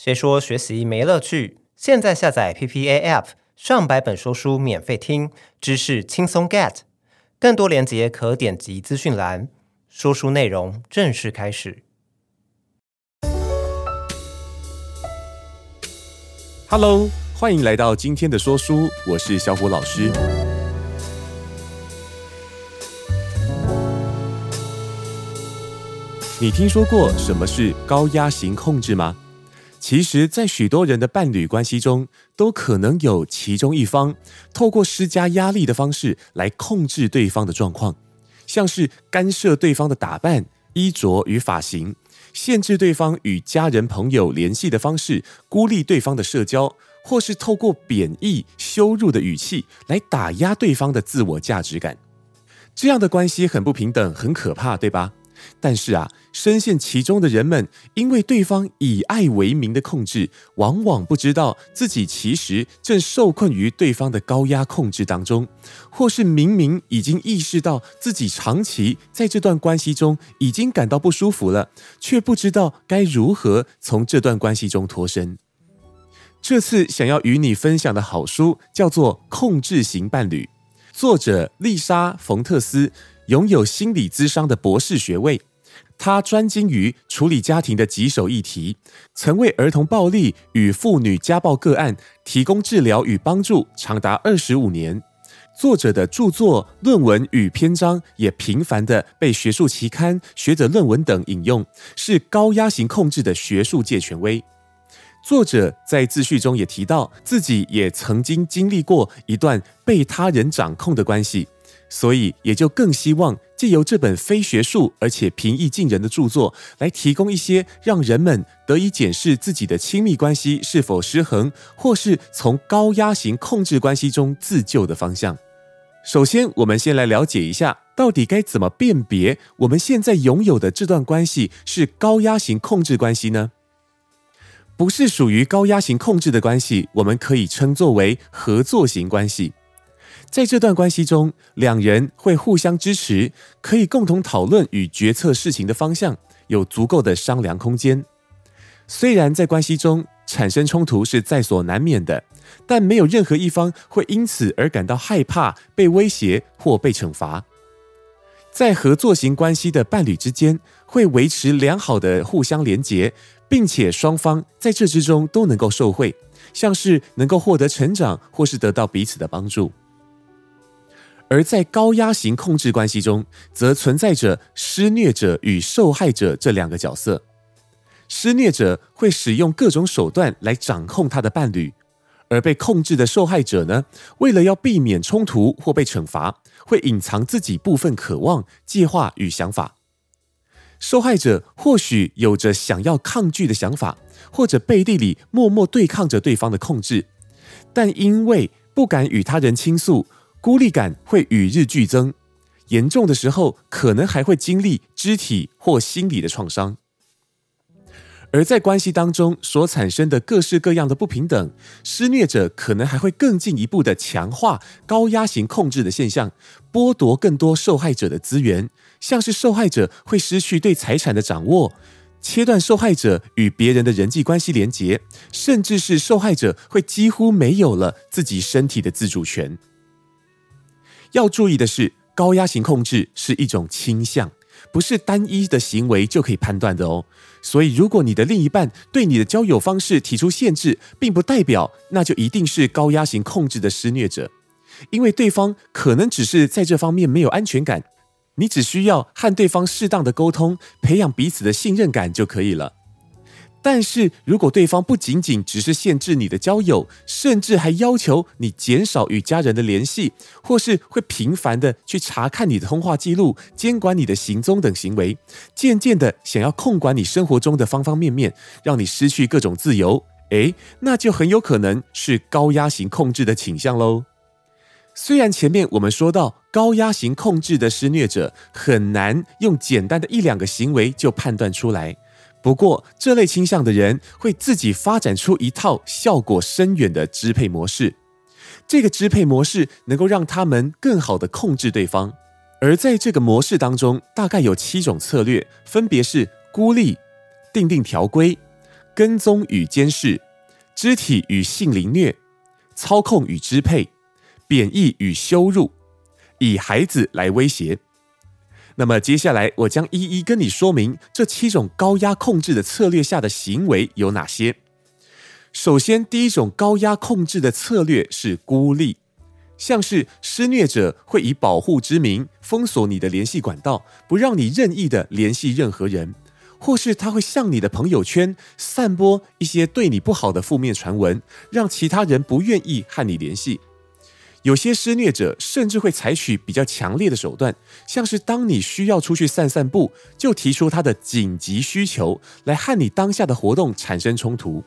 谁说学习没乐趣？现在下载 PPA App，上百本说书免费听，知识轻松 get。更多链接可点击资讯栏。说书内容正式开始。Hello，欢迎来到今天的说书，我是小虎老师。你听说过什么是高压型控制吗？其实，在许多人的伴侣关系中，都可能有其中一方透过施加压力的方式来控制对方的状况，像是干涉对方的打扮、衣着与发型，限制对方与家人朋友联系的方式，孤立对方的社交，或是透过贬义、羞辱的语气来打压对方的自我价值感。这样的关系很不平等，很可怕，对吧？但是啊，深陷其中的人们，因为对方以爱为名的控制，往往不知道自己其实正受困于对方的高压控制当中，或是明明已经意识到自己长期在这段关系中已经感到不舒服了，却不知道该如何从这段关系中脱身。这次想要与你分享的好书叫做《控制型伴侣》，作者丽莎·冯特斯。拥有心理咨商的博士学位，他专精于处理家庭的棘手议题，曾为儿童暴力与妇女家暴个案提供治疗与帮助长达二十五年。作者的著作、论文与篇章也频繁地被学术期刊、学者论文等引用，是高压型控制的学术界权威。作者在自序中也提到，自己也曾经经历过一段被他人掌控的关系。所以，也就更希望借由这本非学术而且平易近人的著作，来提供一些让人们得以检视自己的亲密关系是否失衡，或是从高压型控制关系中自救的方向。首先，我们先来了解一下，到底该怎么辨别我们现在拥有的这段关系是高压型控制关系呢？不是属于高压型控制的关系，我们可以称作为合作型关系。在这段关系中，两人会互相支持，可以共同讨论与决策事情的方向，有足够的商量空间。虽然在关系中产生冲突是在所难免的，但没有任何一方会因此而感到害怕、被威胁或被惩罚。在合作型关系的伴侣之间，会维持良好的互相连结，并且双方在这之中都能够受惠，像是能够获得成长，或是得到彼此的帮助。而在高压型控制关系中，则存在着施虐者与受害者这两个角色。施虐者会使用各种手段来掌控他的伴侣，而被控制的受害者呢，为了要避免冲突或被惩罚，会隐藏自己部分渴望、计划与想法。受害者或许有着想要抗拒的想法，或者背地里默默对抗着对方的控制，但因为不敢与他人倾诉。孤立感会与日俱增，严重的时候可能还会经历肢体或心理的创伤。而在关系当中所产生的各式各样的不平等，施虐者可能还会更进一步的强化高压型控制的现象，剥夺更多受害者的资源，像是受害者会失去对财产的掌握，切断受害者与别人的人际关系连结，甚至是受害者会几乎没有了自己身体的自主权。要注意的是，高压型控制是一种倾向，不是单一的行为就可以判断的哦。所以，如果你的另一半对你的交友方式提出限制，并不代表那就一定是高压型控制的施虐者，因为对方可能只是在这方面没有安全感。你只需要和对方适当的沟通，培养彼此的信任感就可以了。但是如果对方不仅仅只是限制你的交友，甚至还要求你减少与家人的联系，或是会频繁的去查看你的通话记录、监管你的行踪等行为，渐渐的想要控管你生活中的方方面面，让你失去各种自由，诶，那就很有可能是高压型控制的倾向喽。虽然前面我们说到高压型控制的施虐者很难用简单的一两个行为就判断出来。不过，这类倾向的人会自己发展出一套效果深远的支配模式。这个支配模式能够让他们更好地控制对方。而在这个模式当中，大概有七种策略，分别是孤立、订定条规、跟踪与监视、肢体与性凌虐、操控与支配、贬义与羞辱、以孩子来威胁。那么接下来，我将一一跟你说明这七种高压控制的策略下的行为有哪些。首先，第一种高压控制的策略是孤立，像是施虐者会以保护之名封锁你的联系管道，不让你任意的联系任何人，或是他会向你的朋友圈散播一些对你不好的负面传闻，让其他人不愿意和你联系。有些施虐者甚至会采取比较强烈的手段，像是当你需要出去散散步，就提出他的紧急需求来和你当下的活动产生冲突，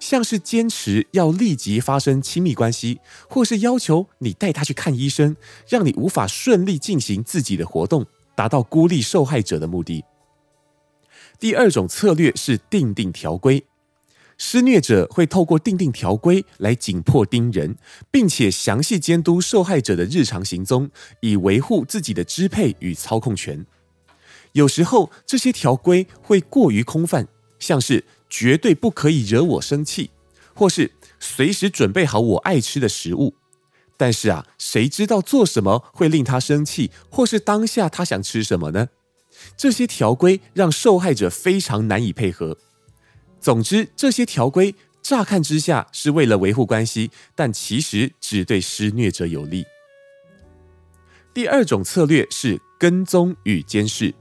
像是坚持要立即发生亲密关系，或是要求你带他去看医生，让你无法顺利进行自己的活动，达到孤立受害者的目的。第二种策略是订定条规。施虐者会透过订定条规来紧迫盯人，并且详细监督受害者的日常行踪，以维护自己的支配与操控权。有时候，这些条规会过于空泛，像是绝对不可以惹我生气，或是随时准备好我爱吃的食物。但是啊，谁知道做什么会令他生气，或是当下他想吃什么呢？这些条规让受害者非常难以配合。总之，这些条规乍看之下是为了维护关系，但其实只对施虐者有利。第二种策略是跟踪与监视。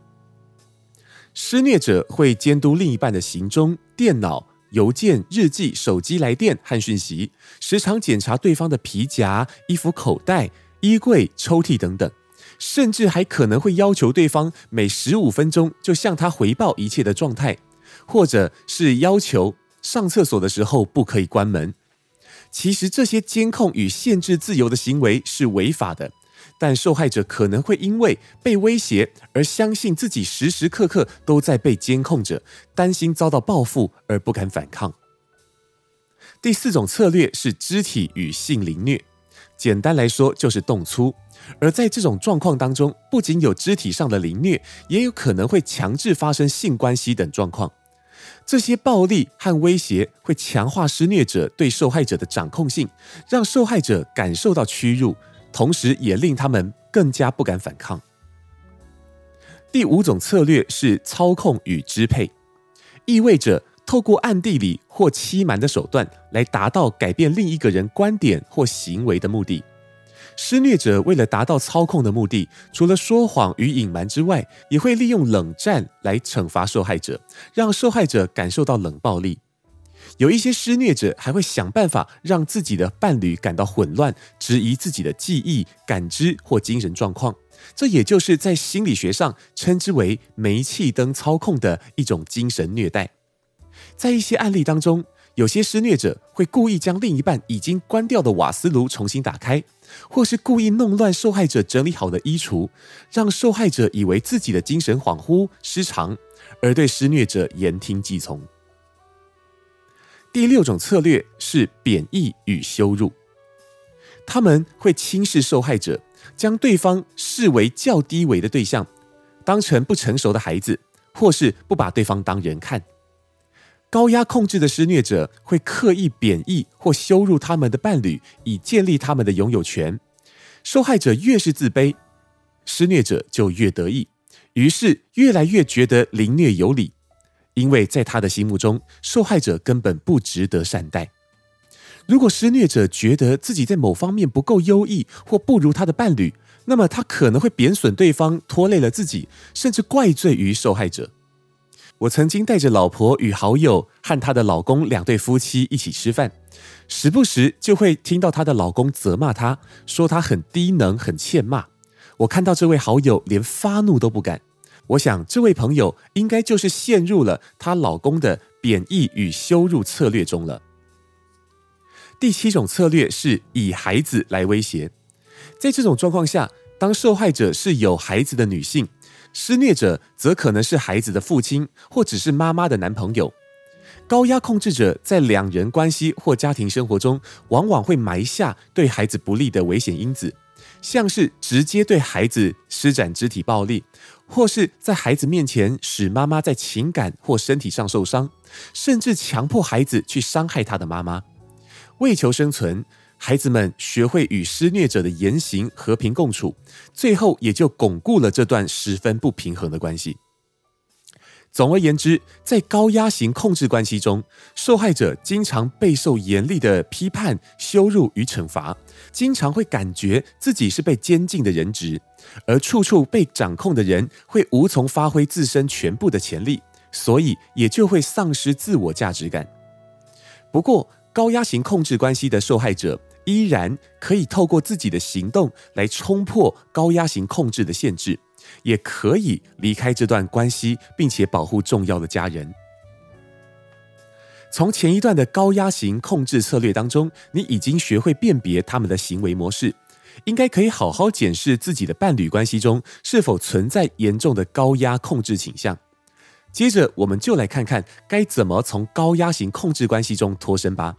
施虐者会监督另一半的行踪、电脑、邮件、日记、手机来电和讯息，时常检查对方的皮夹、衣服口袋、衣柜、抽屉等等，甚至还可能会要求对方每十五分钟就向他回报一切的状态。或者是要求上厕所的时候不可以关门。其实这些监控与限制自由的行为是违法的，但受害者可能会因为被威胁而相信自己时时刻刻都在被监控着，担心遭到报复而不敢反抗。第四种策略是肢体与性凌虐，简单来说就是动粗。而在这种状况当中，不仅有肢体上的凌虐，也有可能会强制发生性关系等状况。这些暴力和威胁会强化施虐者对受害者的掌控性，让受害者感受到屈辱，同时也令他们更加不敢反抗。第五种策略是操控与支配，意味着透过暗地里或欺瞒的手段来达到改变另一个人观点或行为的目的。施虐者为了达到操控的目的，除了说谎与隐瞒之外，也会利用冷战来惩罚受害者，让受害者感受到冷暴力。有一些施虐者还会想办法让自己的伴侣感到混乱，质疑自己的记忆、感知或精神状况。这也就是在心理学上称之为“煤气灯操控”的一种精神虐待。在一些案例当中，有些施虐者会故意将另一半已经关掉的瓦斯炉重新打开。或是故意弄乱受害者整理好的衣橱，让受害者以为自己的精神恍惚失常，而对施虐者言听计从。第六种策略是贬义与羞辱，他们会轻视受害者，将对方视为较低微的对象，当成不成熟的孩子，或是不把对方当人看。高压控制的施虐者会刻意贬义或羞辱他们的伴侣，以建立他们的拥有权。受害者越是自卑，施虐者就越得意，于是越来越觉得凌虐有理，因为在他的心目中，受害者根本不值得善待。如果施虐者觉得自己在某方面不够优异或不如他的伴侣，那么他可能会贬损对方，拖累了自己，甚至怪罪于受害者。我曾经带着老婆与好友和她的老公两对夫妻一起吃饭，时不时就会听到她的老公责骂她，说她很低能、很欠骂。我看到这位好友连发怒都不敢，我想这位朋友应该就是陷入了她老公的贬义与羞辱策略中了。第七种策略是以孩子来威胁，在这种状况下，当受害者是有孩子的女性。施虐者则可能是孩子的父亲，或只是妈妈的男朋友。高压控制者在两人关系或家庭生活中，往往会埋下对孩子不利的危险因子，像是直接对孩子施展肢体暴力，或是在孩子面前使妈妈在情感或身体上受伤，甚至强迫孩子去伤害他的妈妈。为求生存，孩子们学会与施虐者的言行和平共处，最后也就巩固了这段十分不平衡的关系。总而言之，在高压型控制关系中，受害者经常备受严厉的批判、羞辱与惩罚，经常会感觉自己是被监禁的人质，而处处被掌控的人会无从发挥自身全部的潜力，所以也就会丧失自我价值感。不过，高压型控制关系的受害者依然可以透过自己的行动来冲破高压型控制的限制。也可以离开这段关系，并且保护重要的家人。从前一段的高压型控制策略当中，你已经学会辨别他们的行为模式，应该可以好好检视自己的伴侣关系中是否存在严重的高压控制倾向。接着，我们就来看看该怎么从高压型控制关系中脱身吧。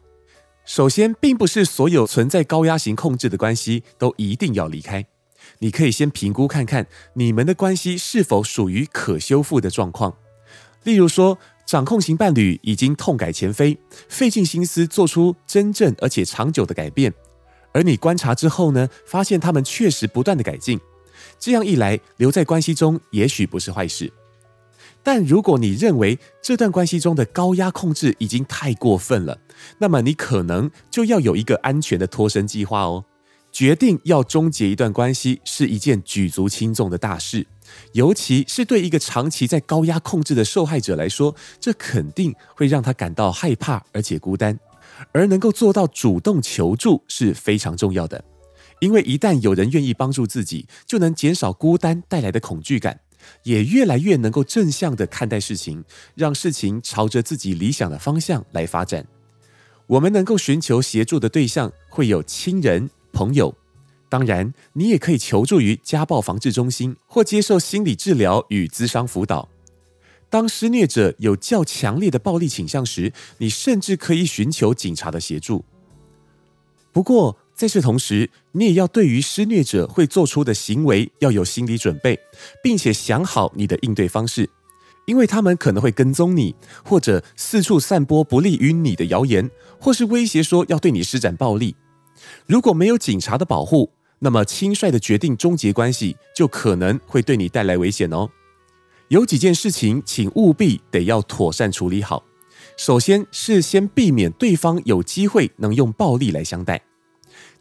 首先，并不是所有存在高压型控制的关系都一定要离开。你可以先评估看看你们的关系是否属于可修复的状况。例如说，掌控型伴侣已经痛改前非，费尽心思做出真正而且长久的改变，而你观察之后呢，发现他们确实不断的改进。这样一来，留在关系中也许不是坏事。但如果你认为这段关系中的高压控制已经太过分了，那么你可能就要有一个安全的脱身计划哦。决定要终结一段关系是一件举足轻重的大事，尤其是对一个长期在高压控制的受害者来说，这肯定会让他感到害怕而且孤单。而能够做到主动求助是非常重要的，因为一旦有人愿意帮助自己，就能减少孤单带来的恐惧感，也越来越能够正向地看待事情，让事情朝着自己理想的方向来发展。我们能够寻求协助的对象会有亲人。朋友，当然，你也可以求助于家暴防治中心或接受心理治疗与咨商辅导。当施虐者有较强烈的暴力倾向时，你甚至可以寻求警察的协助。不过，在这同时，你也要对于施虐者会做出的行为要有心理准备，并且想好你的应对方式，因为他们可能会跟踪你，或者四处散播不利于你的谣言，或是威胁说要对你施展暴力。如果没有警察的保护，那么轻率的决定终结关系，就可能会对你带来危险哦。有几件事情，请务必得要妥善处理好。首先是先避免对方有机会能用暴力来相待。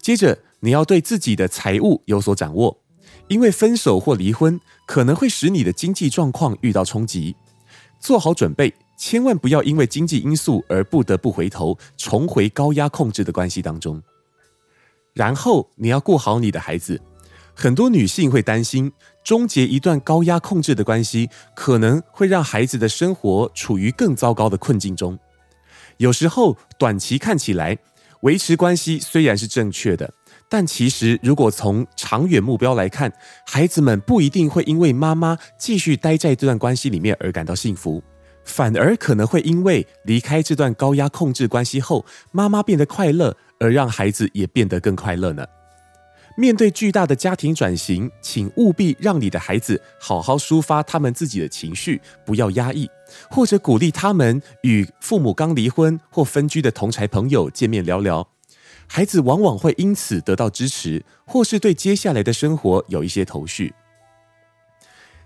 接着，你要对自己的财务有所掌握，因为分手或离婚可能会使你的经济状况遇到冲击。做好准备，千万不要因为经济因素而不得不回头，重回高压控制的关系当中。然后你要顾好你的孩子。很多女性会担心，终结一段高压控制的关系，可能会让孩子的生活处于更糟糕的困境中。有时候，短期看起来，维持关系虽然是正确的，但其实如果从长远目标来看，孩子们不一定会因为妈妈继续待在这段关系里面而感到幸福，反而可能会因为离开这段高压控制关系后，妈妈变得快乐。而让孩子也变得更快乐呢？面对巨大的家庭转型，请务必让你的孩子好好抒发他们自己的情绪，不要压抑，或者鼓励他们与父母刚离婚或分居的同侪朋友见面聊聊。孩子往往会因此得到支持，或是对接下来的生活有一些头绪。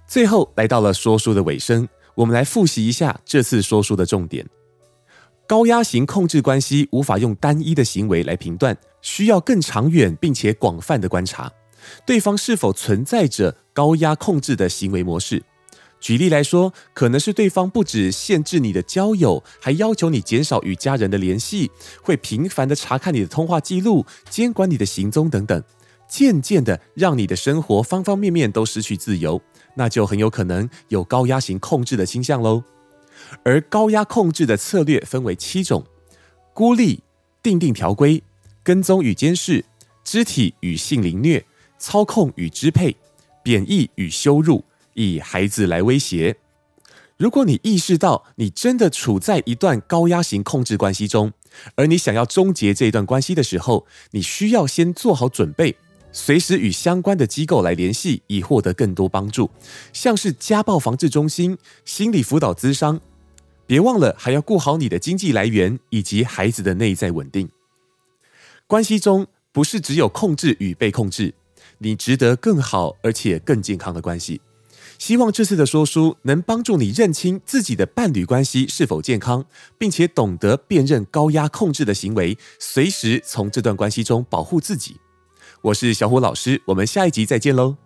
最后来到了说书的尾声，我们来复习一下这次说书的重点。高压型控制关系无法用单一的行为来评断，需要更长远并且广泛的观察，对方是否存在着高压控制的行为模式。举例来说，可能是对方不止限制你的交友，还要求你减少与家人的联系，会频繁的查看你的通话记录，监管你的行踪等等，渐渐的让你的生活方方面面都失去自由，那就很有可能有高压型控制的倾向喽。而高压控制的策略分为七种：孤立、定定条规、跟踪与监视、肢体与性凌虐、操控与支配、贬义与羞辱、以孩子来威胁。如果你意识到你真的处在一段高压型控制关系中，而你想要终结这一段关系的时候，你需要先做好准备，随时与相关的机构来联系，以获得更多帮助，像是家暴防治中心、心理辅导咨商。别忘了还要顾好你的经济来源以及孩子的内在稳定。关系中不是只有控制与被控制，你值得更好而且更健康的关系。希望这次的说书能帮助你认清自己的伴侣关系是否健康，并且懂得辨认高压控制的行为，随时从这段关系中保护自己。我是小虎老师，我们下一集再见喽。